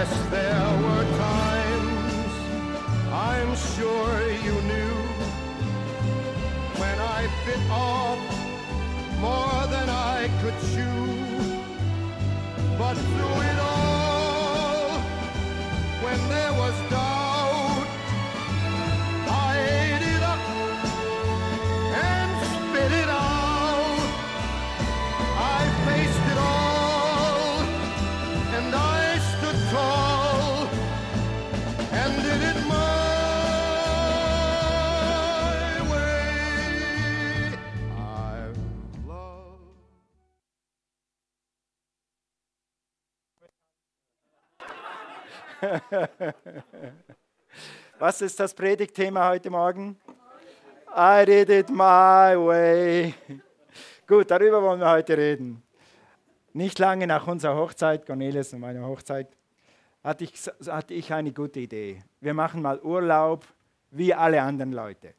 Yes, there were times I'm sure you knew when I bit off more than I could chew. But through it all, when there Was ist das Predigtthema heute Morgen? I did it my way. Gut, darüber wollen wir heute reden. Nicht lange nach unserer Hochzeit, Cornelis und meiner Hochzeit, hatte ich, hatte ich eine gute Idee. Wir machen mal Urlaub wie alle anderen Leute.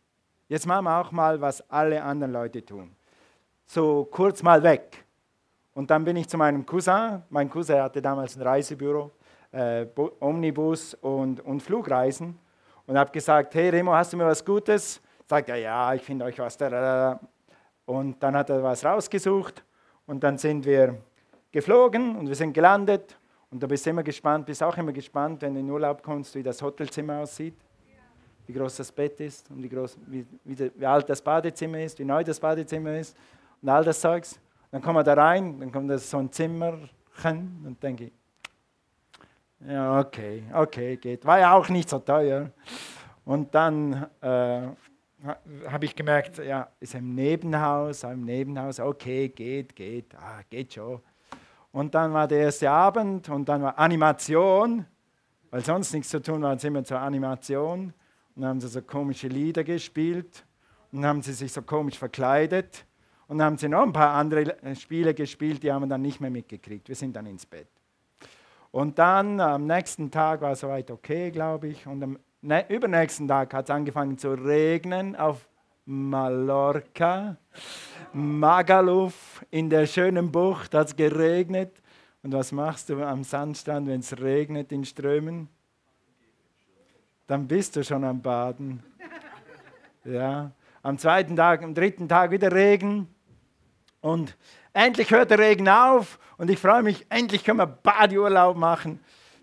Jetzt machen wir auch mal, was alle anderen Leute tun. So kurz mal weg. Und dann bin ich zu meinem Cousin. Mein Cousin hatte damals ein Reisebüro, äh, Bu- Omnibus und, und Flugreisen. Und habe gesagt, hey Remo, hast du mir was Gutes? Sagt er, ja, ich finde euch was. Und dann hat er was rausgesucht und dann sind wir geflogen und wir sind gelandet. Und du bist immer gespannt, bist auch immer gespannt, wenn du in Urlaub kommst, wie das Hotelzimmer aussieht, wie groß das Bett ist und wie, groß, wie, wie, wie alt das Badezimmer ist, wie neu das Badezimmer ist und all das Zeugs. Dann kommen wir da rein, dann kommt das so ein Zimmerchen und denke ich, ja, okay, okay, geht. War ja auch nicht so teuer. Und dann äh, habe ich gemerkt, ja, ist im Nebenhaus, im Nebenhaus, okay, geht, geht, ah, geht schon. Und dann war der erste Abend und dann war Animation, weil sonst nichts zu tun war, sind wir zur Animation. Und dann haben sie so komische Lieder gespielt und haben sie sich so komisch verkleidet und dann haben sie noch ein paar andere Spiele gespielt, die haben wir dann nicht mehr mitgekriegt. Wir sind dann ins Bett. Und dann am nächsten Tag war es soweit okay, glaube ich. Und am ne übernächsten Tag hat es angefangen zu regnen auf Mallorca. Magaluf in der schönen Bucht hat es geregnet. Und was machst du am Sandstrand, wenn es regnet in Strömen? Dann bist du schon am Baden. Ja. Am zweiten Tag, am dritten Tag wieder Regen. Und endlich hört der Regen auf und ich freue mich, endlich können wir Badeurlaub machen.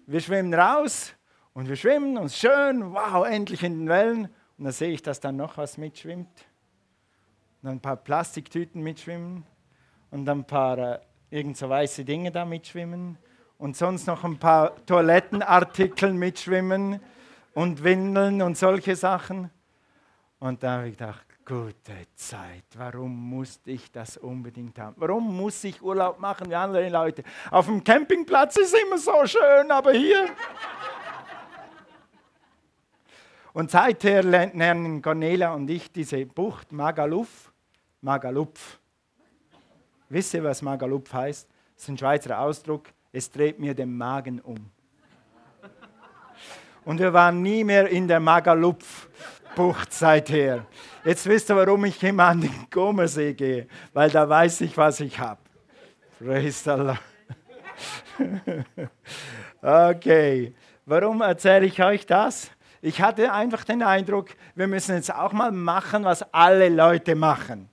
Wir schwimmen raus und wir schwimmen uns schön, wow, endlich in den Wellen. Und dann sehe ich, dass da noch was mitschwimmt. Und ein paar Plastiktüten mitschwimmen und ein paar äh, irgend so weiße Dinge da mitschwimmen und sonst noch ein paar Toilettenartikel mitschwimmen und Windeln und solche Sachen. Und da habe ich gedacht, gute Zeit, warum musste ich das unbedingt haben? Warum muss ich Urlaub machen wie andere Leute? Auf dem Campingplatz ist immer so schön, aber hier. Und seither lernen Cornelia und ich diese Bucht Magaluf, Magalupf. Wisst ihr, was Magalupf heißt? Das ist ein Schweizer Ausdruck. Es dreht mir den Magen um. Und wir waren nie mehr in der Magalupf-Bucht seither. Jetzt wisst ihr, warum ich immer an den Gomersee gehe, weil da weiß ich, was ich habe. Praise Allah. Okay, warum erzähle ich euch das? Ich hatte einfach den Eindruck, wir müssen jetzt auch mal machen, was alle Leute machen.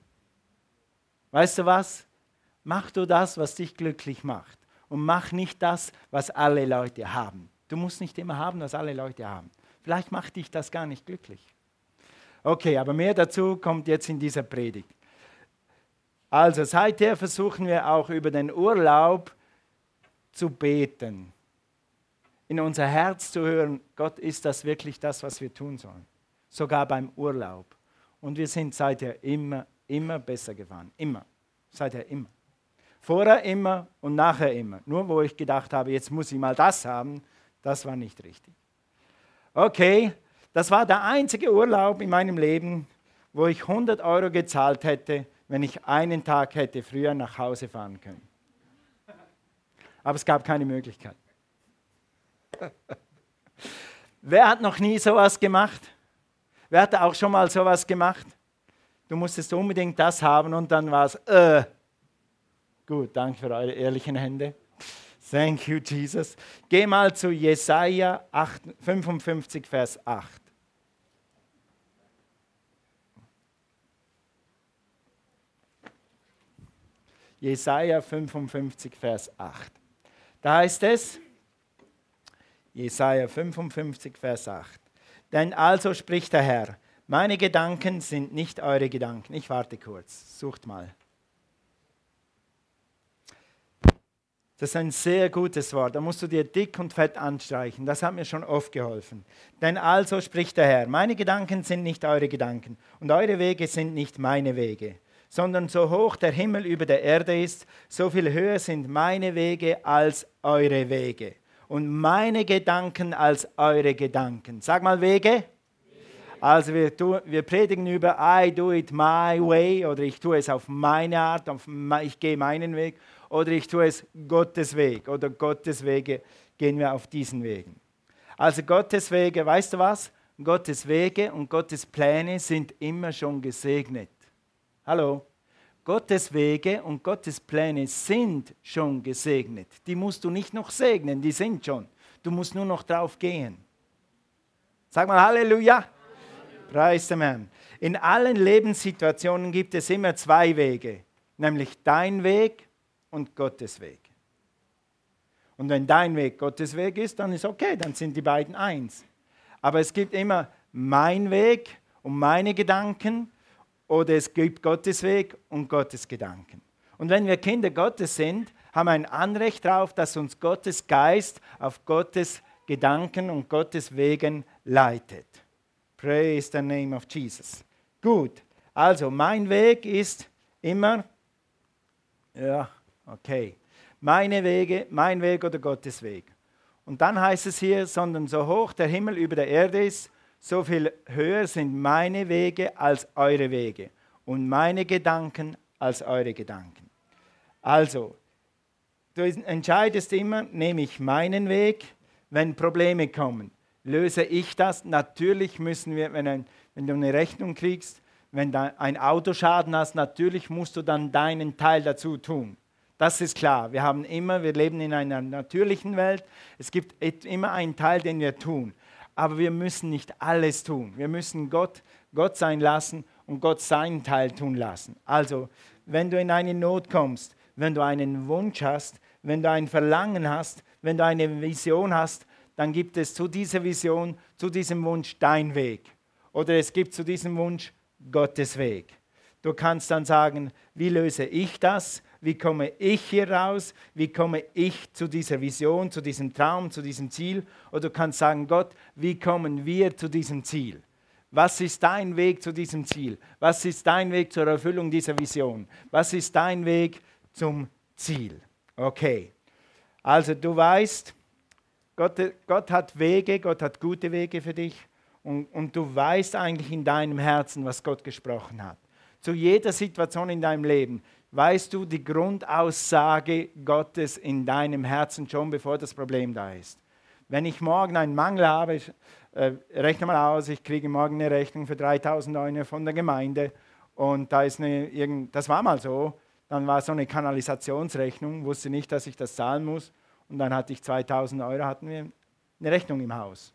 Weißt du was? Mach du das, was dich glücklich macht. Und mach nicht das, was alle Leute haben. Du musst nicht immer haben, was alle Leute haben. Vielleicht macht dich das gar nicht glücklich. Okay, aber mehr dazu kommt jetzt in dieser Predigt. Also seither versuchen wir auch über den Urlaub zu beten. In unser Herz zu hören, Gott, ist das wirklich das, was wir tun sollen? Sogar beim Urlaub. Und wir sind seither immer, immer besser gefahren. Immer. Seither immer. Vorher immer und nachher immer. Nur wo ich gedacht habe, jetzt muss ich mal das haben, das war nicht richtig. Okay, das war der einzige Urlaub in meinem Leben, wo ich 100 Euro gezahlt hätte, wenn ich einen Tag hätte früher nach Hause fahren können. Aber es gab keine Möglichkeit. Wer hat noch nie sowas gemacht? Wer hat auch schon mal sowas gemacht? Du musstest unbedingt das haben und dann war es, äh. Gut, danke für eure ehrlichen Hände. Thank you, Jesus. Geh mal zu Jesaja 8, 55, Vers 8. Jesaja 55, Vers 8. Da heißt es, Jesaja 55, Vers 8. Denn also spricht der Herr, meine Gedanken sind nicht eure Gedanken. Ich warte kurz, sucht mal. Das ist ein sehr gutes Wort. Da musst du dir dick und fett anstreichen. Das hat mir schon oft geholfen. Denn also spricht der Herr, meine Gedanken sind nicht eure Gedanken und eure Wege sind nicht meine Wege, sondern so hoch der Himmel über der Erde ist, so viel höher sind meine Wege als eure Wege und meine Gedanken als eure Gedanken. Sag mal Wege. Also wir, wir, predigen über I do it my way oder ich tue es auf meine Art, auf, ich gehe meinen Weg oder ich tue es Gottes Weg oder Gottes Wege gehen wir auf diesen Wegen. Also Gottes Wege, weißt du was? Gottes Wege und Gottes Pläne sind immer schon gesegnet. Hallo? Gottes Wege und Gottes Pläne sind schon gesegnet. Die musst du nicht noch segnen, die sind schon. Du musst nur noch drauf gehen. Sag mal Halleluja. Preis dem Herrn. In allen Lebenssituationen gibt es immer zwei Wege, nämlich dein Weg und Gottes Weg. Und wenn dein Weg Gottes Weg ist, dann ist okay, dann sind die beiden eins. Aber es gibt immer mein Weg und meine Gedanken oder es gibt Gottes Weg und Gottes Gedanken. Und wenn wir Kinder Gottes sind, haben wir ein Anrecht darauf, dass uns Gottes Geist auf Gottes Gedanken und Gottes Wegen leitet. Praise the name of Jesus. Gut, also mein Weg ist immer, ja, okay, meine Wege, mein Weg oder Gottes Weg. Und dann heißt es hier, sondern so hoch der Himmel über der Erde ist, so viel höher sind meine Wege als eure Wege und meine Gedanken als eure Gedanken. Also, du entscheidest immer, nehme ich meinen Weg, wenn Probleme kommen. Löse ich das? Natürlich müssen wir, wenn, ein, wenn du eine Rechnung kriegst, wenn du ein Autoschaden hast, natürlich musst du dann deinen Teil dazu tun. Das ist klar. Wir haben immer, wir leben in einer natürlichen Welt. Es gibt immer einen Teil, den wir tun aber wir müssen nicht alles tun. Wir müssen Gott Gott sein lassen und Gott seinen Teil tun lassen. Also, wenn du in eine Not kommst, wenn du einen Wunsch hast, wenn du ein Verlangen hast, wenn du eine Vision hast, dann gibt es zu dieser Vision, zu diesem Wunsch dein Weg. Oder es gibt zu diesem Wunsch Gottes Weg. Du kannst dann sagen, wie löse ich das? Wie komme ich hier raus? Wie komme ich zu dieser Vision, zu diesem Traum, zu diesem Ziel? Oder du kannst sagen, Gott, wie kommen wir zu diesem Ziel? Was ist dein Weg zu diesem Ziel? Was ist dein Weg zur Erfüllung dieser Vision? Was ist dein Weg zum Ziel? Okay. Also du weißt, Gott, Gott hat Wege, Gott hat gute Wege für dich und, und du weißt eigentlich in deinem Herzen, was Gott gesprochen hat. Zu jeder Situation in deinem Leben weißt du die Grundaussage Gottes in deinem Herzen schon, bevor das Problem da ist. Wenn ich morgen einen Mangel habe, äh, rechne mal aus, ich kriege morgen eine Rechnung für 3000 Euro von der Gemeinde und da ist eine, irgend, das war mal so, dann war so eine Kanalisationsrechnung, wusste nicht, dass ich das zahlen muss und dann hatte ich 2000 Euro, hatten wir eine Rechnung im Haus.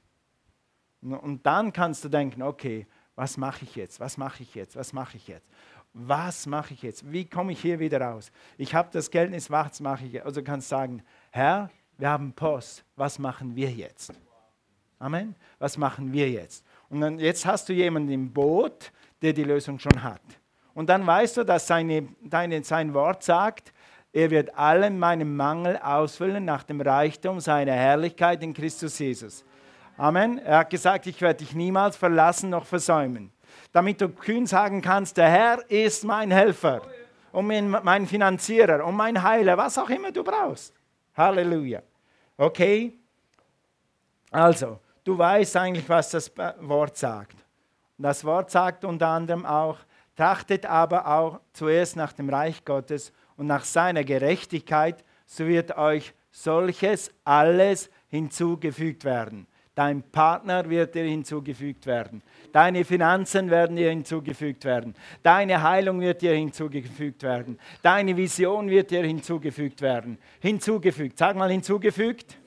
Und dann kannst du denken, okay, was mache ich jetzt? Was mache ich jetzt? Was mache ich jetzt? Was mache ich jetzt? Wie komme ich hier wieder raus? Ich habe das Geld nicht, was mache ich jetzt? Also kannst sagen, Herr, wir haben Post, was machen wir jetzt? Amen. Was machen wir jetzt? Und dann, jetzt hast du jemanden im Boot, der die Lösung schon hat. Und dann weißt du, dass seine, deine, sein Wort sagt, er wird allen meinen Mangel ausfüllen nach dem Reichtum seiner Herrlichkeit in Christus Jesus. Amen. Er hat gesagt, ich werde dich niemals verlassen noch versäumen damit du kühn sagen kannst, der Herr ist mein Helfer und mein Finanzierer und mein Heiler, was auch immer du brauchst. Halleluja. Okay? Also, du weißt eigentlich, was das Wort sagt. Das Wort sagt unter anderem auch, trachtet aber auch zuerst nach dem Reich Gottes und nach seiner Gerechtigkeit, so wird euch solches alles hinzugefügt werden. Dein Partner wird dir hinzugefügt werden. Deine Finanzen werden dir hinzugefügt werden. Deine Heilung wird dir hinzugefügt werden. Deine Vision wird dir hinzugefügt werden. Hinzugefügt. Sag mal hinzugefügt.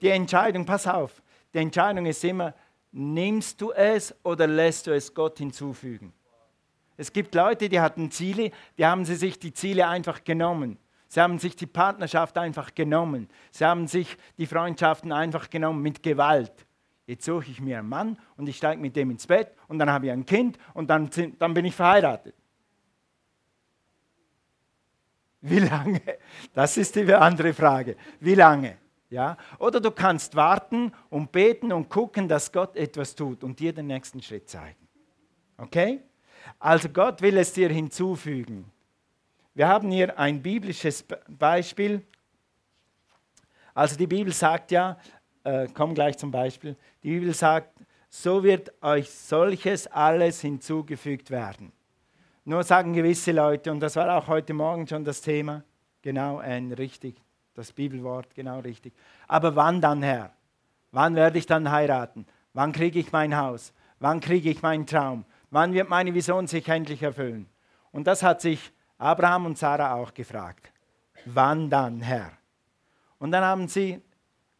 Die Entscheidung, pass auf, die Entscheidung ist immer, nimmst du es oder lässt du es Gott hinzufügen? Es gibt Leute, die hatten Ziele, die haben sie sich die Ziele einfach genommen. Sie haben sich die Partnerschaft einfach genommen. Sie haben sich die Freundschaften einfach genommen mit Gewalt. Jetzt suche ich mir einen Mann und ich steige mit dem ins Bett und dann habe ich ein Kind und dann, dann bin ich verheiratet. Wie lange? Das ist die andere Frage. Wie lange? Ja? Oder du kannst warten und beten und gucken, dass Gott etwas tut und dir den nächsten Schritt zeigen. Okay? Also Gott will es dir hinzufügen. Wir haben hier ein biblisches Beispiel. Also die Bibel sagt ja, äh, komm gleich zum Beispiel, die Bibel sagt, so wird euch solches alles hinzugefügt werden. Nur sagen gewisse Leute, und das war auch heute Morgen schon das Thema, genau, äh, richtig, das Bibelwort, genau richtig. Aber wann dann, Herr? Wann werde ich dann heiraten? Wann kriege ich mein Haus? Wann kriege ich meinen Traum? Wann wird meine Vision sich endlich erfüllen? Und das hat sich Abraham und Sarah auch gefragt. Wann dann, Herr? Und dann haben sie,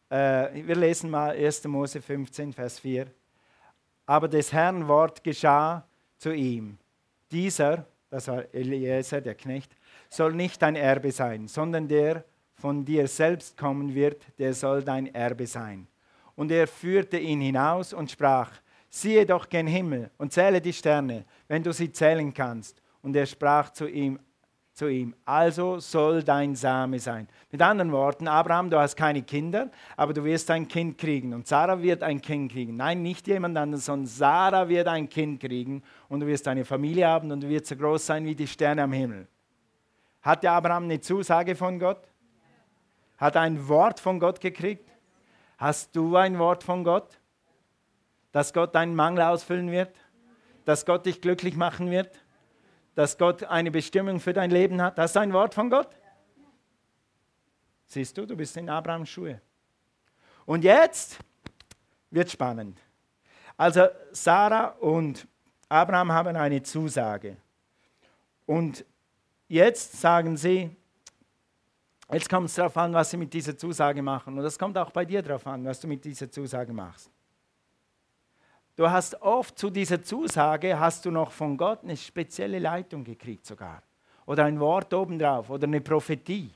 äh, wir lesen mal 1. Mose 15, Vers 4. Aber des Herrn Wort geschah zu ihm. Dieser, das war Eliezer, der Knecht, soll nicht dein Erbe sein, sondern der von dir selbst kommen wird, der soll dein Erbe sein. Und er führte ihn hinaus und sprach, siehe doch gen Himmel und zähle die Sterne, wenn du sie zählen kannst. Und er sprach zu ihm, zu ihm, also soll dein Same sein. Mit anderen Worten, Abraham, du hast keine Kinder, aber du wirst ein Kind kriegen und Sarah wird ein Kind kriegen. Nein, nicht jemand anderes, sondern Sarah wird ein Kind kriegen und du wirst eine Familie haben und du wirst so groß sein wie die Sterne am Himmel. Hatte Abraham eine Zusage von Gott? Hat ein Wort von Gott gekriegt? Hast du ein Wort von Gott? Dass Gott deinen Mangel ausfüllen wird? Dass Gott dich glücklich machen wird? Dass Gott eine Bestimmung für dein Leben hat? Das ist ein Wort von Gott? Siehst du, du bist in Abrahams Schuhe. Und jetzt wird spannend. Also Sarah und Abraham haben eine Zusage. Und jetzt sagen sie, Jetzt kommt es darauf an, was sie mit dieser Zusage machen. Und es kommt auch bei dir darauf an, was du mit dieser Zusage machst. Du hast oft zu dieser Zusage, hast du noch von Gott eine spezielle Leitung gekriegt sogar. Oder ein Wort obendrauf oder eine Prophetie.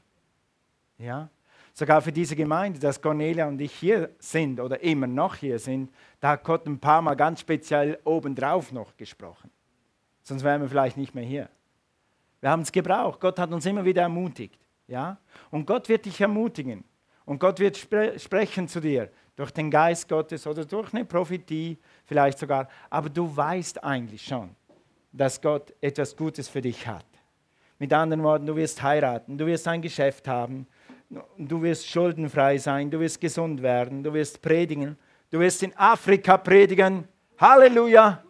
Ja? Sogar für diese Gemeinde, dass Cornelia und ich hier sind oder immer noch hier sind, da hat Gott ein paar Mal ganz speziell obendrauf noch gesprochen. Sonst wären wir vielleicht nicht mehr hier. Wir haben es gebraucht. Gott hat uns immer wieder ermutigt. Ja? Und Gott wird dich ermutigen. Und Gott wird spre sprechen zu dir durch den Geist Gottes oder durch eine Prophetie vielleicht sogar. Aber du weißt eigentlich schon, dass Gott etwas Gutes für dich hat. Mit anderen Worten, du wirst heiraten, du wirst ein Geschäft haben, du wirst schuldenfrei sein, du wirst gesund werden, du wirst predigen, du wirst in Afrika predigen. Halleluja!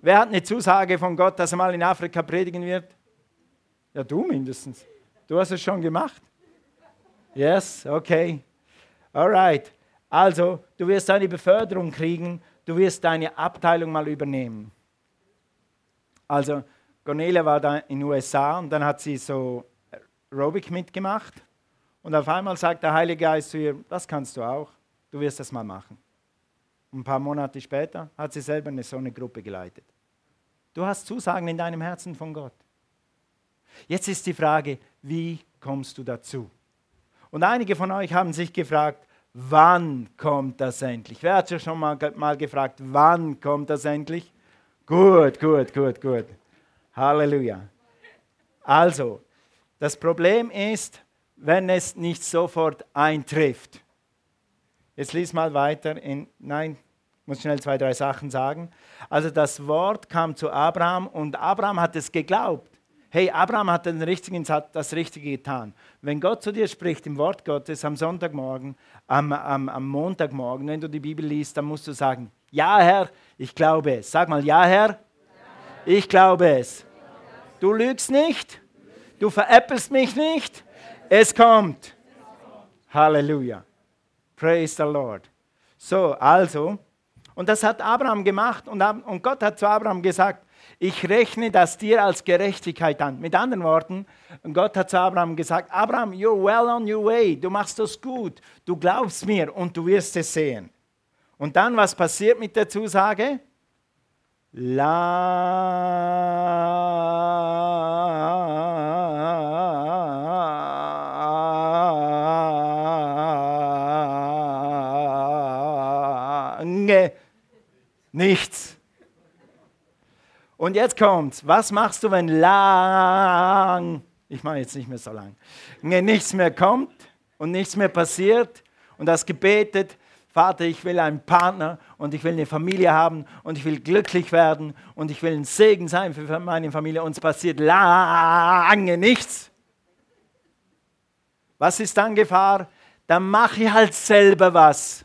Wer hat eine Zusage von Gott, dass er mal in Afrika predigen wird? Ja, du mindestens. Du hast es schon gemacht? Yes, okay. Alright. Also, du wirst eine Beförderung kriegen, du wirst deine Abteilung mal übernehmen. Also, Cornelia war da in den USA und dann hat sie so Aerobic mitgemacht und auf einmal sagt der Heilige Geist zu ihr, das kannst du auch, du wirst das mal machen. Und ein paar Monate später hat sie selber eine, so eine Gruppe geleitet. Du hast Zusagen in deinem Herzen von Gott. Jetzt ist die Frage, wie kommst du dazu? Und einige von euch haben sich gefragt, wann kommt das endlich? Wer hat sich schon mal, mal gefragt, wann kommt das endlich? Gut, gut, gut, gut. Halleluja. Also, das Problem ist, wenn es nicht sofort eintrifft. Jetzt lies mal weiter in, nein, ich muss schnell zwei, drei Sachen sagen. Also das Wort kam zu Abraham und Abraham hat es geglaubt hey, Abraham hat den richtigen, das Richtige getan. Wenn Gott zu dir spricht im Wort Gottes am Sonntagmorgen, am, am, am Montagmorgen, wenn du die Bibel liest, dann musst du sagen, ja Herr, ich glaube es. Sag mal, ja Herr, ich glaube es. Du lügst nicht, du veräppelst mich nicht, es kommt. Halleluja. Praise the Lord. So, also, und das hat Abraham gemacht und, und Gott hat zu Abraham gesagt, ich rechne das dir als Gerechtigkeit an. Mit anderen Worten, Gott hat zu Abraham gesagt, Abraham, you're well on your way, du machst das gut, du glaubst mir und du wirst es sehen. Und dann, was passiert mit der Zusage? Lange nichts. Und jetzt kommt's. Was machst du, wenn lang, ich mache jetzt nicht mehr so lang, nichts mehr kommt und nichts mehr passiert und das gebetet, Vater, ich will einen Partner und ich will eine Familie haben und ich will glücklich werden und ich will ein Segen sein für meine Familie und es passiert lange nichts. Was ist dann Gefahr? Dann mache ich halt selber was.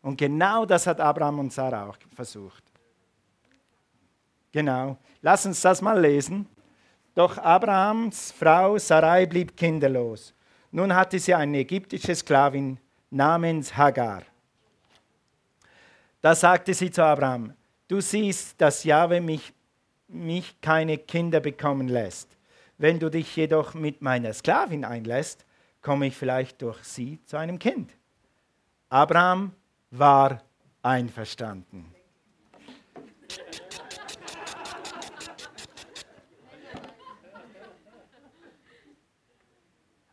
Und genau das hat Abraham und Sarah auch versucht. Genau. Lass uns das mal lesen. Doch Abrahams Frau Sarai blieb kinderlos. Nun hatte sie eine ägyptische Sklavin namens Hagar. Da sagte sie zu Abraham, du siehst, dass Jahwe mich, mich keine Kinder bekommen lässt. Wenn du dich jedoch mit meiner Sklavin einlässt, komme ich vielleicht durch sie zu einem Kind. Abraham war einverstanden.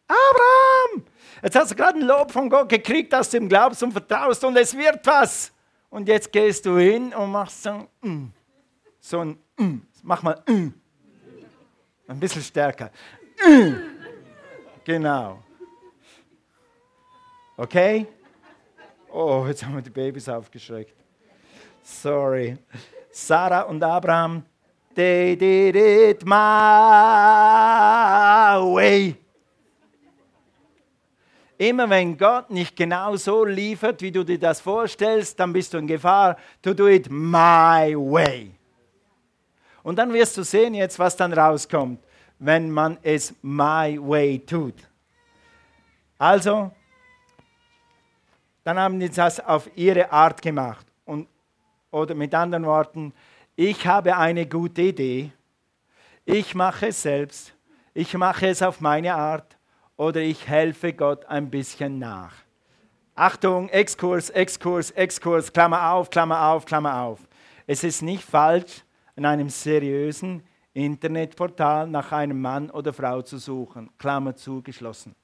Abraham, jetzt hast du gerade ein Lob von Gott gekriegt, dass du ihm glaubst und vertraust und es wird was. Und jetzt gehst du hin und machst so ein, mm, so ein mm. mach mal mm. ein bisschen stärker. Mm. Genau. Okay? Oh, jetzt haben wir die Babys aufgeschreckt. Sorry. Sarah und Abraham, they did it my way. Immer wenn Gott nicht genau so liefert, wie du dir das vorstellst, dann bist du in Gefahr. To do it my way. Und dann wirst du sehen jetzt, was dann rauskommt, wenn man es my way tut. Also, dann haben die das auf ihre Art gemacht. Und, oder mit anderen Worten, ich habe eine gute Idee, ich mache es selbst, ich mache es auf meine Art oder ich helfe Gott ein bisschen nach. Achtung, Exkurs, Exkurs, Exkurs, Klammer auf, Klammer auf, Klammer auf. Es ist nicht falsch, in einem seriösen Internetportal nach einem Mann oder Frau zu suchen, Klammer zugeschlossen.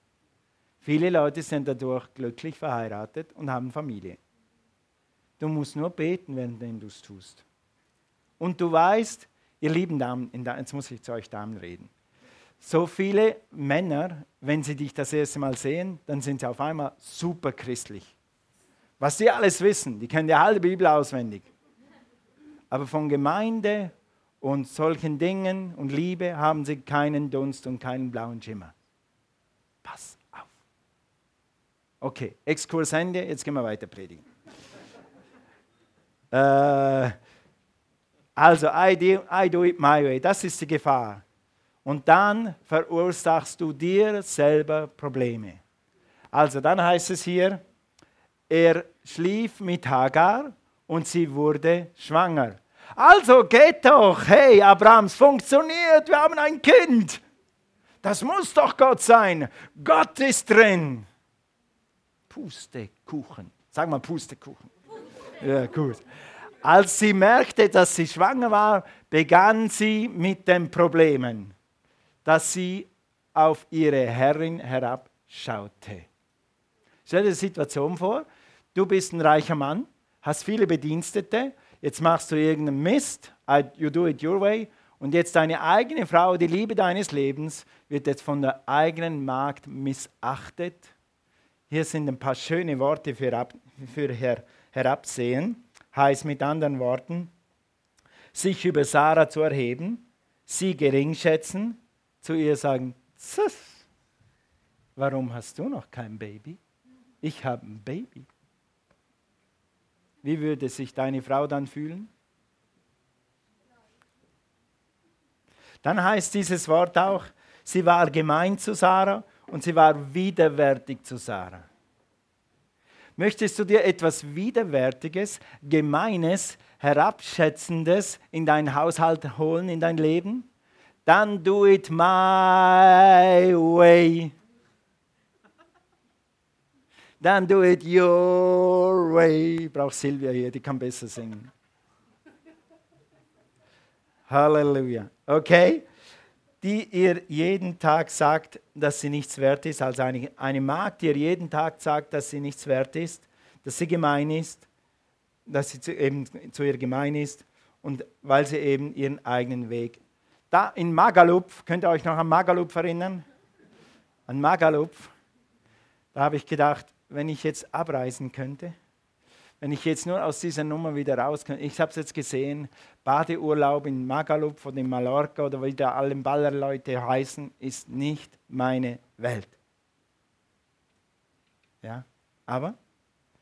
Viele Leute sind dadurch glücklich verheiratet und haben Familie. Du musst nur beten, wenn du es tust. Und du weißt, ihr lieben Damen, jetzt muss ich zu euch Damen reden. So viele Männer, wenn sie dich das erste Mal sehen, dann sind sie auf einmal super christlich. Was die alles wissen, die kennen die halbe Bibel auswendig. Aber von Gemeinde und solchen Dingen und Liebe haben sie keinen Dunst und keinen blauen Schimmer. Pass auf. Okay, Exkurs Ende, jetzt gehen wir weiter predigen. äh, also, I do, I do it my way, das ist die Gefahr. Und dann verursachst du dir selber Probleme. Also, dann heißt es hier, er schlief mit Hagar und sie wurde schwanger. Also geht doch, hey Abraham, es funktioniert, wir haben ein Kind. Das muss doch Gott sein. Gott ist drin. Pustekuchen. Sag mal Pustekuchen. Ja, gut. Als sie merkte, dass sie schwanger war, begann sie mit den Problemen, dass sie auf ihre Herrin herabschaute. Stell dir die Situation vor, du bist ein reicher Mann, hast viele Bedienstete, jetzt machst du irgendeinen Mist, you do it your way, und jetzt deine eigene Frau, die Liebe deines Lebens, wird jetzt von der eigenen Magd missachtet. Hier sind ein paar schöne Worte für, ab, für her, herabsehen. Heißt mit anderen Worten, sich über Sarah zu erheben, sie geringschätzen, zu ihr sagen, Zus, warum hast du noch kein Baby? Ich habe ein Baby. Wie würde sich deine Frau dann fühlen? Dann heißt dieses Wort auch, sie war gemein zu Sarah und sie war widerwärtig zu Sarah. Möchtest du dir etwas Widerwärtiges, Gemeines, Herabschätzendes in deinen Haushalt holen, in dein Leben? Dann do it my way. Dann do it your way. Braucht Silvia hier, die kann besser singen. Halleluja. Okay? Die ihr jeden Tag sagt, dass sie nichts wert ist. Also eine, eine Magd, die ihr jeden Tag sagt, dass sie nichts wert ist, dass sie gemein ist, dass sie zu, eben zu ihr gemein ist und weil sie eben ihren eigenen Weg. Da in Magaluf, könnt ihr euch noch an Magaluf erinnern? An Magaluf, da habe ich gedacht, wenn ich jetzt abreisen könnte, wenn ich jetzt nur aus dieser Nummer wieder raus könnte, ich habe es jetzt gesehen, Badeurlaub in Magaluf von in Mallorca oder wie da alle Ballerleute heißen, ist nicht meine Welt. Ja, aber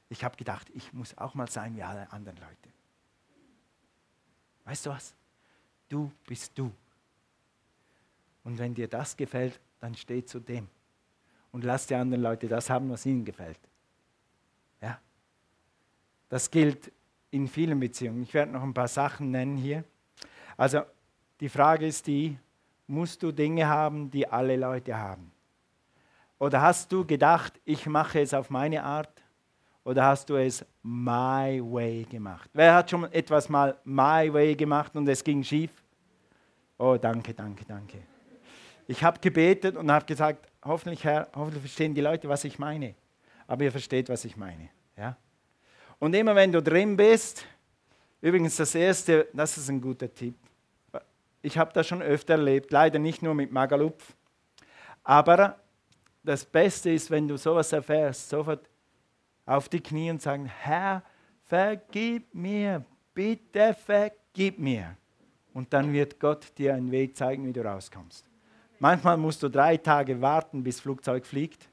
ich habe gedacht, ich muss auch mal sein wie alle anderen Leute. Weißt du was? Du bist du. Und wenn dir das gefällt, dann steh zu dem. Und lass die anderen Leute das haben, was ihnen gefällt. Ja. Das gilt in vielen Beziehungen. Ich werde noch ein paar Sachen nennen hier. Also die Frage ist die, musst du Dinge haben, die alle Leute haben? Oder hast du gedacht, ich mache es auf meine Art? Oder hast du es my way gemacht? Wer hat schon etwas mal my way gemacht und es ging schief? Oh, danke, danke, danke. Ich habe gebetet und habe gesagt, hoffentlich, Herr, hoffentlich verstehen die Leute, was ich meine. Aber ihr versteht, was ich meine. Ja? Und immer wenn du drin bist, übrigens das Erste, das ist ein guter Tipp. Ich habe das schon öfter erlebt, leider nicht nur mit Magalupf. Aber das Beste ist, wenn du sowas erfährst, sofort auf die Knie und sagen, Herr, vergib mir, bitte vergib mir. Und dann wird Gott dir einen Weg zeigen, wie du rauskommst. Manchmal musst du drei Tage warten, bis das Flugzeug fliegt.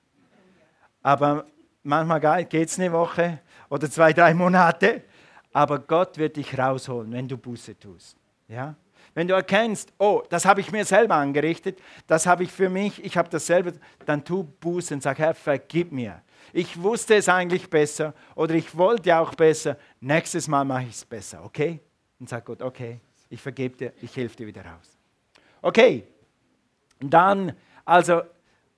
Aber manchmal geht es eine Woche oder zwei, drei Monate. Aber Gott wird dich rausholen, wenn du Buße tust. Ja? Wenn du erkennst, oh, das habe ich mir selber angerichtet, das habe ich für mich, ich habe das selber, dann tu Buße und sag, Herr, vergib mir ich wusste es eigentlich besser oder ich wollte auch besser, nächstes Mal mache ich es besser, okay? Und sagt Gott, okay, ich vergebe dir, ich helfe dir wieder raus. Okay, dann, also,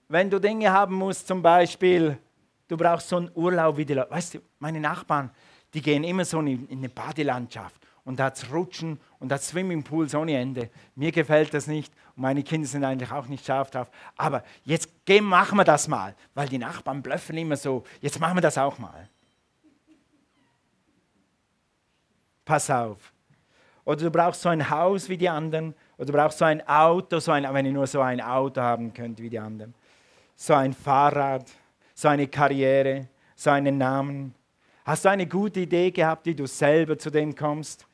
wenn du Dinge haben musst, zum Beispiel, du brauchst so einen Urlaub wie die Leute, weißt du, meine Nachbarn, die gehen immer so in, in eine Badelandschaft und da hat Rutschen und das Swimmingpools ohne Ende. Mir gefällt das nicht und meine Kinder sind eigentlich auch nicht scharf drauf. Aber jetzt gehen, machen wir das mal, weil die Nachbarn blöffen immer so. Jetzt machen wir das auch mal. Pass auf. Oder du brauchst so ein Haus wie die anderen. Oder brauchst so ein Auto, so ein, wenn ihr nur so ein Auto haben könnt wie die anderen. So ein Fahrrad, so eine Karriere, so einen Namen. Hast du eine gute Idee gehabt, wie du selber zu dem kommst?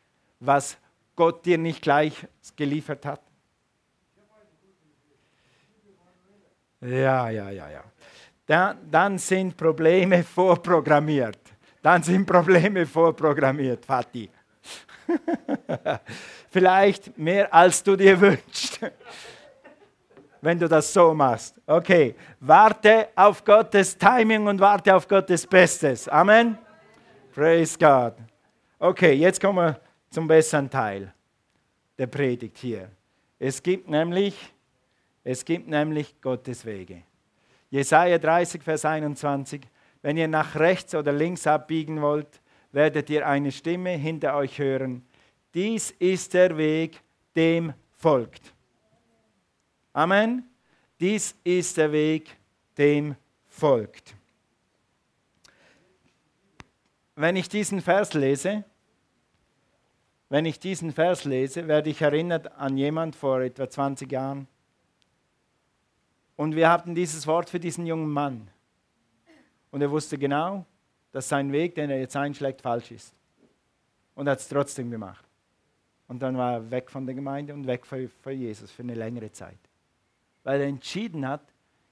was Gott dir nicht gleich geliefert hat? Ja, ja, ja, ja. Dann, dann sind Probleme vorprogrammiert. Dann sind Probleme vorprogrammiert, Fatih. Vielleicht mehr als du dir wünschst, wenn du das so machst. Okay, warte auf Gottes Timing und warte auf Gottes Bestes. Amen. Praise God. Okay, jetzt kommen wir zum besseren Teil der Predigt hier. Es gibt nämlich, es gibt nämlich Gottes Wege. Jesaja 30, Vers 21. Wenn ihr nach rechts oder links abbiegen wollt, werdet ihr eine Stimme hinter euch hören. Dies ist der Weg, dem folgt. Amen. Dies ist der Weg, dem folgt. Wenn ich diesen Vers lese, wenn ich diesen Vers lese, werde ich erinnert an jemand vor etwa 20 Jahren. Und wir hatten dieses Wort für diesen jungen Mann. Und er wusste genau, dass sein Weg, den er jetzt einschlägt, falsch ist. Und hat es trotzdem gemacht. Und dann war er weg von der Gemeinde und weg von Jesus für eine längere Zeit. Weil er entschieden hat,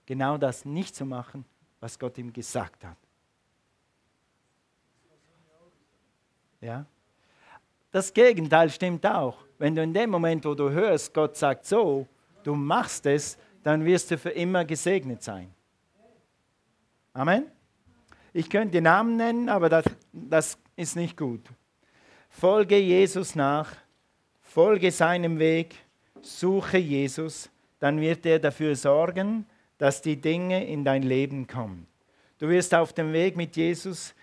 genau das nicht zu machen, was Gott ihm gesagt hat. Ja? Das Gegenteil stimmt auch. Wenn du in dem Moment, wo du hörst, Gott sagt so, du machst es, dann wirst du für immer gesegnet sein. Amen. Ich könnte Namen nennen, aber das, das ist nicht gut. Folge Jesus nach, folge seinem Weg, suche Jesus, dann wird er dafür sorgen, dass die Dinge in dein Leben kommen. Du wirst auf dem Weg mit Jesus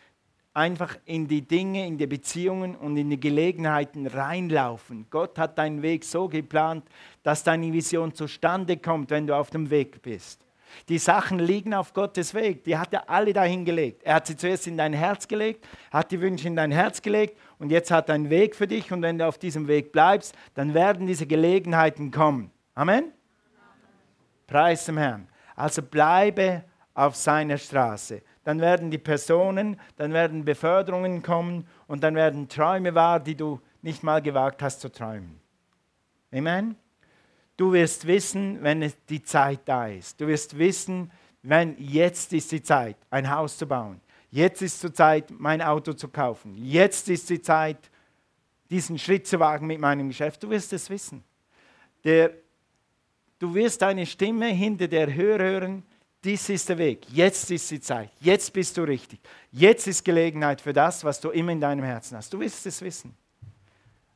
einfach in die Dinge, in die Beziehungen und in die Gelegenheiten reinlaufen. Gott hat deinen Weg so geplant, dass deine Vision zustande kommt, wenn du auf dem Weg bist. Die Sachen liegen auf Gottes Weg. Die hat er alle dahin gelegt. Er hat sie zuerst in dein Herz gelegt, hat die Wünsche in dein Herz gelegt und jetzt hat er einen Weg für dich. Und wenn du auf diesem Weg bleibst, dann werden diese Gelegenheiten kommen. Amen? Preis dem Herrn. Also bleibe auf seiner Straße. Dann werden die Personen, dann werden Beförderungen kommen und dann werden Träume wahr, die du nicht mal gewagt hast zu träumen. Amen? Du wirst wissen, wenn die Zeit da ist. Du wirst wissen, wenn jetzt ist die Zeit, ein Haus zu bauen. Jetzt ist die Zeit, mein Auto zu kaufen. Jetzt ist die Zeit, diesen Schritt zu wagen mit meinem Geschäft. Du wirst es wissen. Der, du wirst eine Stimme hinter der Hör hören, dies ist der Weg. Jetzt ist die Zeit. Jetzt bist du richtig. Jetzt ist Gelegenheit für das, was du immer in deinem Herzen hast. Du wirst es wissen.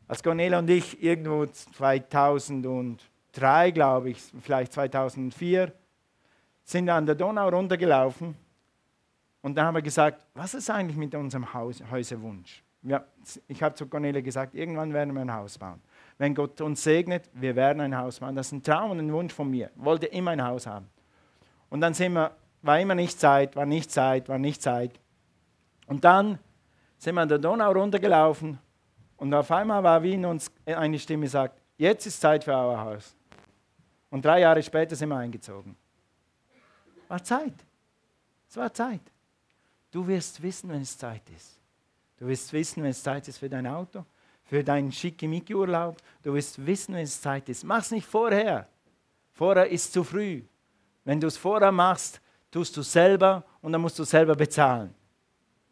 Als Cornelia und ich irgendwo 2000 und drei, glaube ich, vielleicht 2004, sind an der Donau runtergelaufen und da haben wir gesagt, was ist eigentlich mit unserem Häuserwunsch? Ja, ich habe zu Cornelia gesagt, irgendwann werden wir ein Haus bauen. Wenn Gott uns segnet, wir werden ein Haus bauen. Das ist ein Traum und ein Wunsch von mir. Ich wollte immer ein Haus haben. Und dann sind wir, war immer nicht Zeit, war nicht Zeit, war nicht Zeit. Und dann sind wir an der Donau runtergelaufen und auf einmal war wie in uns eine Stimme sagt, jetzt ist Zeit für euer Haus. Und drei Jahre später sind wir eingezogen. War Zeit. Es war Zeit. Du wirst wissen, wenn es Zeit ist. Du wirst wissen, wenn es Zeit ist für dein Auto, für deinen Schickimicki-Urlaub. Du wirst wissen, wenn es Zeit ist. Mach es nicht vorher. Vorher ist zu früh. Wenn du es vorher machst, tust du selber und dann musst du selber bezahlen.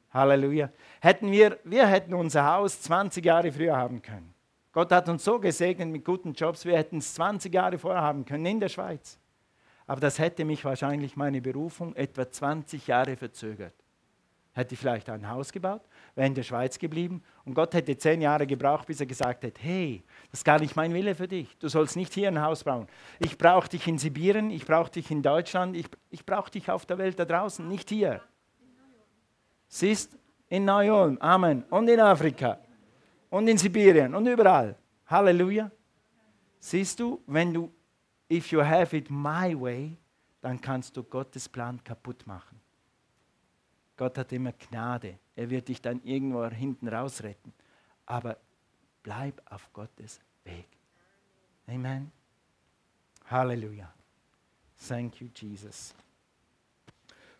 Halleluja. Hätten wir, wir hätten unser Haus 20 Jahre früher haben können. Gott hat uns so gesegnet mit guten Jobs, wir hätten es 20 Jahre vorher haben können in der Schweiz. Aber das hätte mich wahrscheinlich meine Berufung etwa 20 Jahre verzögert. Hätte ich vielleicht ein Haus gebaut, wäre in der Schweiz geblieben und Gott hätte zehn Jahre gebraucht, bis er gesagt hätte, hey, das ist gar nicht mein Wille für dich. Du sollst nicht hier ein Haus bauen. Ich brauche dich in Sibirien, ich brauche dich in Deutschland, ich, ich brauche dich auf der Welt da draußen, nicht hier. Siehst, in Neu-Ulm, Amen, und in Afrika und in Sibirien und überall. Halleluja. Siehst du, wenn du, if you have it my way, dann kannst du Gottes Plan kaputt machen. Gott hat immer Gnade. Er wird dich dann irgendwo hinten rausretten. Aber bleib auf Gottes Weg. Amen. Halleluja. Thank you, Jesus.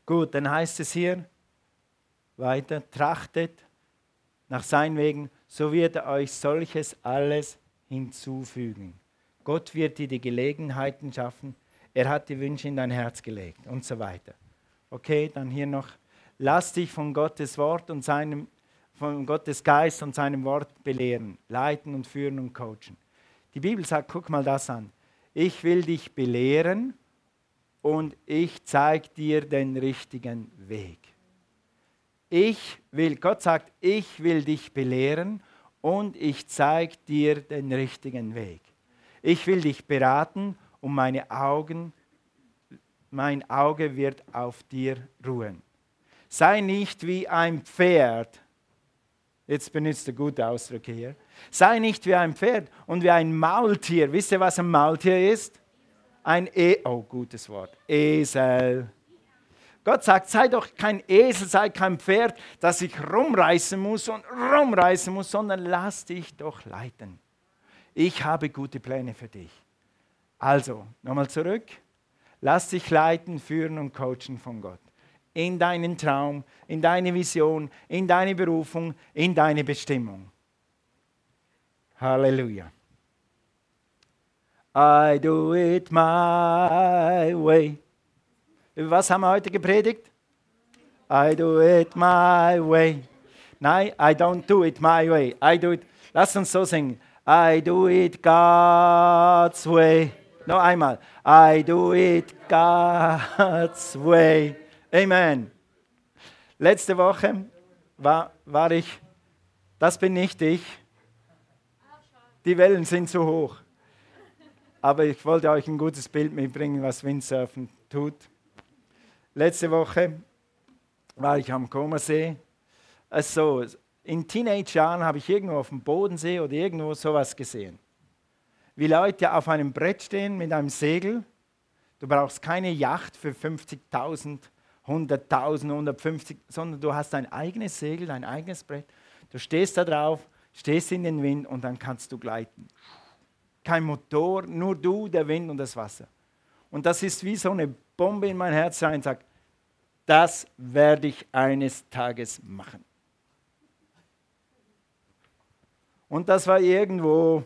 Gut, dann heißt es hier weiter, trachtet nach seinen Wegen so wird er euch solches alles hinzufügen. Gott wird dir die Gelegenheiten schaffen. Er hat die Wünsche in dein Herz gelegt und so weiter. Okay, dann hier noch. Lass dich von Gottes Wort und seinem, von Gottes Geist und seinem Wort belehren, leiten und führen und coachen. Die Bibel sagt, guck mal das an. Ich will dich belehren und ich zeige dir den richtigen Weg ich will, Gott sagt, ich will dich belehren und ich zeige dir den richtigen Weg. Ich will dich beraten und meine Augen, mein Auge wird auf dir ruhen. Sei nicht wie ein Pferd. Jetzt benutzt du gute Ausdrücke hier. Sei nicht wie ein Pferd und wie ein Maultier. Wisst ihr, was ein Maultier ist? Ein e oh, gutes Wort. Esel. Gott sagt, sei doch kein Esel, sei kein Pferd, das ich rumreißen muss und rumreißen muss, sondern lass dich doch leiten. Ich habe gute Pläne für dich. Also, nochmal zurück. Lass dich leiten, führen und coachen von Gott. In deinen Traum, in deine Vision, in deine Berufung, in deine Bestimmung. Halleluja. I do it my way. Was haben wir heute gepredigt? I do it my way. Nein, I don't do it my way. I do it. Lass uns so singen. I do it God's way. Noch einmal. I do it God's way. Amen. Letzte Woche war, war ich, das bin nicht ich, die Wellen sind zu hoch. Aber ich wollte euch ein gutes Bild mitbringen, was Windsurfen tut. Letzte Woche war ich am Comersee. Also, in Teenage-Jahren habe ich irgendwo auf dem Bodensee oder irgendwo sowas gesehen. Wie Leute auf einem Brett stehen mit einem Segel. Du brauchst keine Yacht für 50.000, 100.000, 150, sondern du hast dein eigenes Segel, dein eigenes Brett. Du stehst da drauf, stehst in den Wind und dann kannst du gleiten. Kein Motor, nur du, der Wind und das Wasser. Und das ist wie so eine Bombe in mein Herz rein, sagt, das werde ich eines Tages machen. Und das war irgendwo,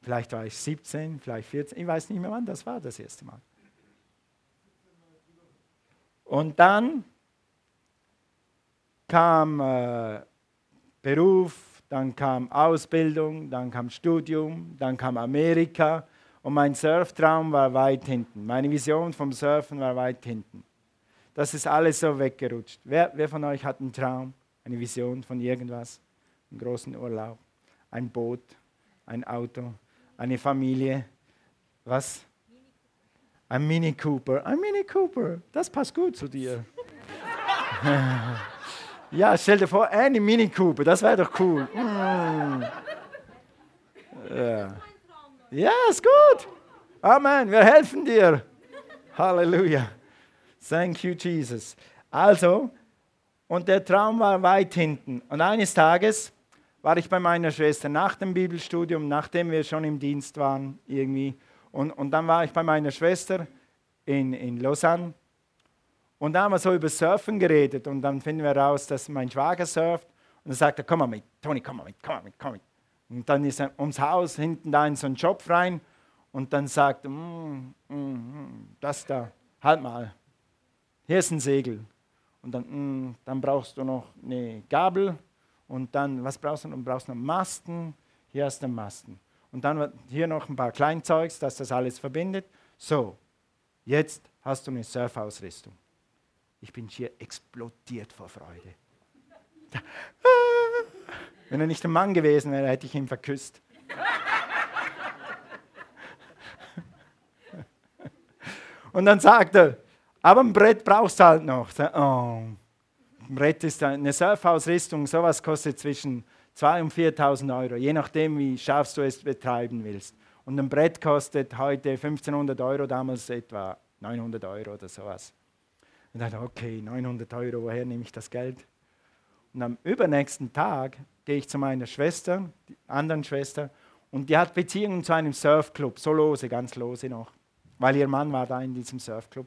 vielleicht war ich 17, vielleicht 14, ich weiß nicht mehr wann, das war das erste Mal. Und dann kam äh, Beruf, dann kam Ausbildung, dann kam Studium, dann kam Amerika und mein Surftraum war weit hinten. Meine Vision vom Surfen war weit hinten. Das ist alles so weggerutscht. Wer, wer von euch hat einen Traum, eine Vision von irgendwas? Einen großen Urlaub, ein Boot, ein Auto, eine Familie? Was? Ein Mini Cooper. Ein Mini Cooper. Das passt gut zu dir. ja, stell dir vor, eine Mini Cooper. Das wäre doch cool. Mm. Ja. Ja, ist gut. Amen. Wir helfen dir. Halleluja. Thank you, Jesus. Also, und der Traum war weit hinten. Und eines Tages war ich bei meiner Schwester nach dem Bibelstudium, nachdem wir schon im Dienst waren, irgendwie. Und, und dann war ich bei meiner Schwester in, in Lausanne. Und da haben wir so über Surfen geredet. Und dann finden wir raus, dass mein Schwager surft. Und dann sagt er: Komm mal mit, Toni, komm mal mit, komm mal mit, komm mit. Und dann ist er ums Haus hinten da in so einen Job rein. Und dann sagt mm, mm, mm, Das da, halt mal hier ist ein Segel. Und dann, mm, dann brauchst du noch eine Gabel. Und dann, was brauchst du? Du brauchst noch Masten. Hier hast du Masten. Und dann hier noch ein paar Kleinzeugs, dass das alles verbindet. So, jetzt hast du eine Surfausrüstung. Ich bin hier explodiert vor Freude. Wenn er nicht ein Mann gewesen wäre, hätte ich ihn verküsst. Und dann sagt er, aber ein Brett brauchst du halt noch. Oh. Ein Brett ist eine Surfausrüstung, sowas kostet zwischen 2.000 und 4.000 Euro, je nachdem, wie scharf du es betreiben willst. Und ein Brett kostet heute 1500 Euro, damals etwa 900 Euro oder sowas. Und dachte, okay, 900 Euro, woher nehme ich das Geld? Und am übernächsten Tag gehe ich zu meiner Schwester, die anderen Schwester, und die hat Beziehungen zu einem Surfclub, so lose, ganz lose noch, weil ihr Mann war da in diesem Surfclub.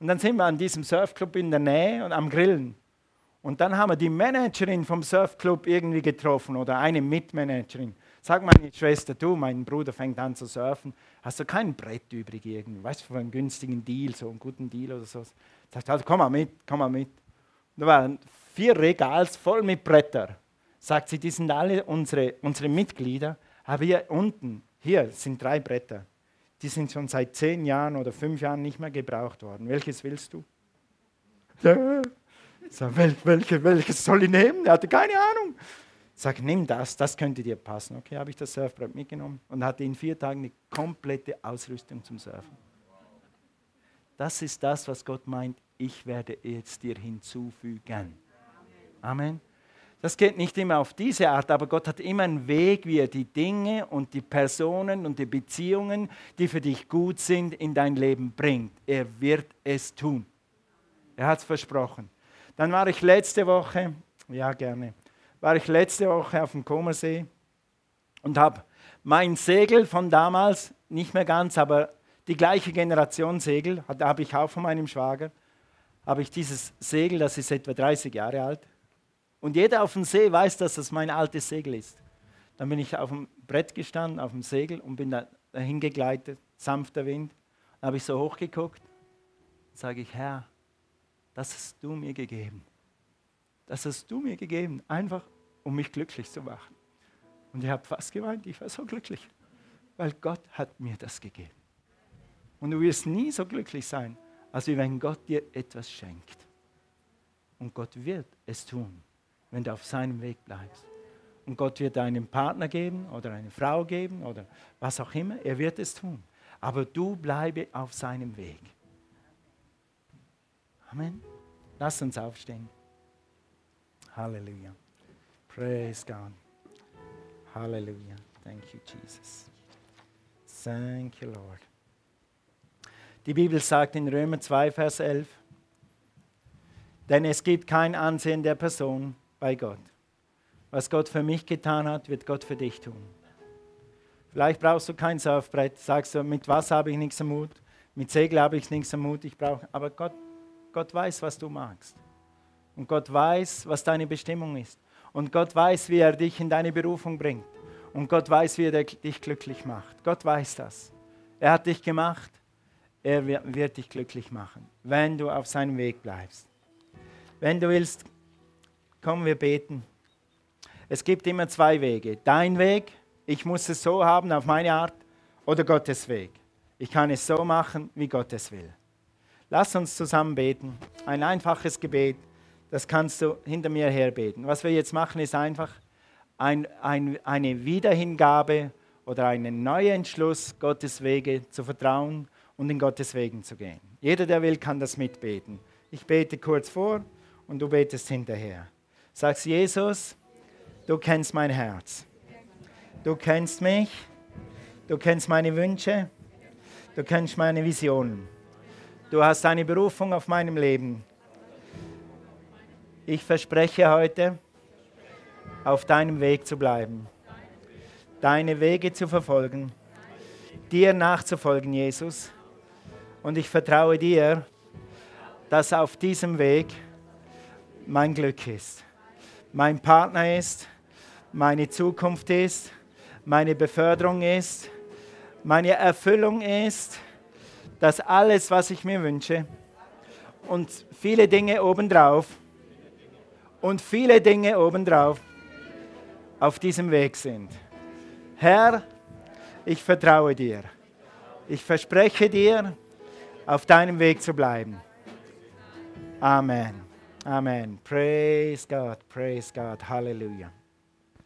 Und dann sind wir an diesem Surfclub in der Nähe und am Grillen. Und dann haben wir die Managerin vom Surfclub irgendwie getroffen oder eine Mitmanagerin. Sag meine Schwester, du, mein Bruder fängt an zu surfen. Hast du kein Brett übrig irgendwie? Weißt du, für einen günstigen Deal, so einen guten Deal oder so? Sagt also, komm mal mit, komm mal mit. Da waren vier Regals voll mit Bretter. Sagt sie, die sind alle unsere, unsere Mitglieder. Aber hier unten, hier sind drei Bretter die sind schon seit zehn Jahren oder fünf Jahren nicht mehr gebraucht worden. Welches willst du? Ja. Sag, wel, welche, welches soll ich nehmen? Er hatte keine Ahnung. Sag, nimm das, das könnte dir passen. Okay, habe ich das Surfbrett mitgenommen und hatte in vier Tagen eine komplette Ausrüstung zum Surfen. Das ist das, was Gott meint, ich werde jetzt dir hinzufügen. Amen. Das geht nicht immer auf diese Art, aber Gott hat immer einen Weg, wie er die Dinge und die Personen und die Beziehungen, die für dich gut sind, in dein Leben bringt. Er wird es tun. Er hat es versprochen. Dann war ich letzte Woche, ja gerne, war ich letzte Woche auf dem Comersee und habe mein Segel von damals, nicht mehr ganz, aber die gleiche Generation Segel, habe ich auch von meinem Schwager, habe ich dieses Segel, das ist etwa 30 Jahre alt, und jeder auf dem See weiß, dass das mein altes Segel ist. Dann bin ich auf dem Brett gestanden, auf dem Segel und bin da hingegleitet, sanfter Wind. Dann habe ich so hochgeguckt, sage ich, Herr, das hast du mir gegeben. Das hast du mir gegeben, einfach um mich glücklich zu machen. Und ich habe fast geweint, ich war so glücklich, weil Gott hat mir das gegeben. Und du wirst nie so glücklich sein, als wenn Gott dir etwas schenkt. Und Gott wird es tun, wenn du auf seinem Weg bleibst. Und Gott wird einen Partner geben oder eine Frau geben oder was auch immer. Er wird es tun. Aber du bleibe auf seinem Weg. Amen. Lass uns aufstehen. Halleluja. Praise God. Halleluja. Thank you, Jesus. Thank you, Lord. Die Bibel sagt in Römer 2, Vers 11, denn es gibt kein Ansehen der Person bei Gott. Was Gott für mich getan hat, wird Gott für dich tun. Vielleicht brauchst du kein Surfbrett, sagst du, mit Wasser habe ich nichts am Mut, mit Segel habe ich nichts am Mut, ich brauche, aber Gott, Gott weiß, was du magst. Und Gott weiß, was deine Bestimmung ist. Und Gott weiß, wie er dich in deine Berufung bringt. Und Gott weiß, wie er dich glücklich macht. Gott weiß das. Er hat dich gemacht. Er wird dich glücklich machen, wenn du auf seinem Weg bleibst. Wenn du willst, kommen wir beten. Es gibt immer zwei Wege. Dein Weg, ich muss es so haben auf meine Art, oder Gottes Weg. Ich kann es so machen, wie Gott es will. Lass uns zusammen beten. Ein einfaches Gebet, das kannst du hinter mir her beten. Was wir jetzt machen, ist einfach ein, ein, eine Wiederhingabe oder einen neuen Entschluss, Gottes Wege zu vertrauen und in Gottes Wegen zu gehen. Jeder, der will, kann das mitbeten. Ich bete kurz vor und du betest hinterher. Sagst Jesus, du kennst mein Herz. Du kennst mich. Du kennst meine Wünsche. Du kennst meine Visionen. Du hast eine Berufung auf meinem Leben. Ich verspreche heute, auf deinem Weg zu bleiben, deine Wege zu verfolgen, dir nachzufolgen, Jesus. Und ich vertraue dir, dass auf diesem Weg mein Glück ist, mein Partner ist, meine Zukunft ist, meine Beförderung ist, meine Erfüllung ist dass alles, was ich mir wünsche und viele Dinge obendrauf und viele Dinge obendrauf auf diesem Weg sind. Herr, ich vertraue dir. Ich verspreche dir, auf deinem Weg zu bleiben. Amen. Amen. Praise God. Praise God. Hallelujah.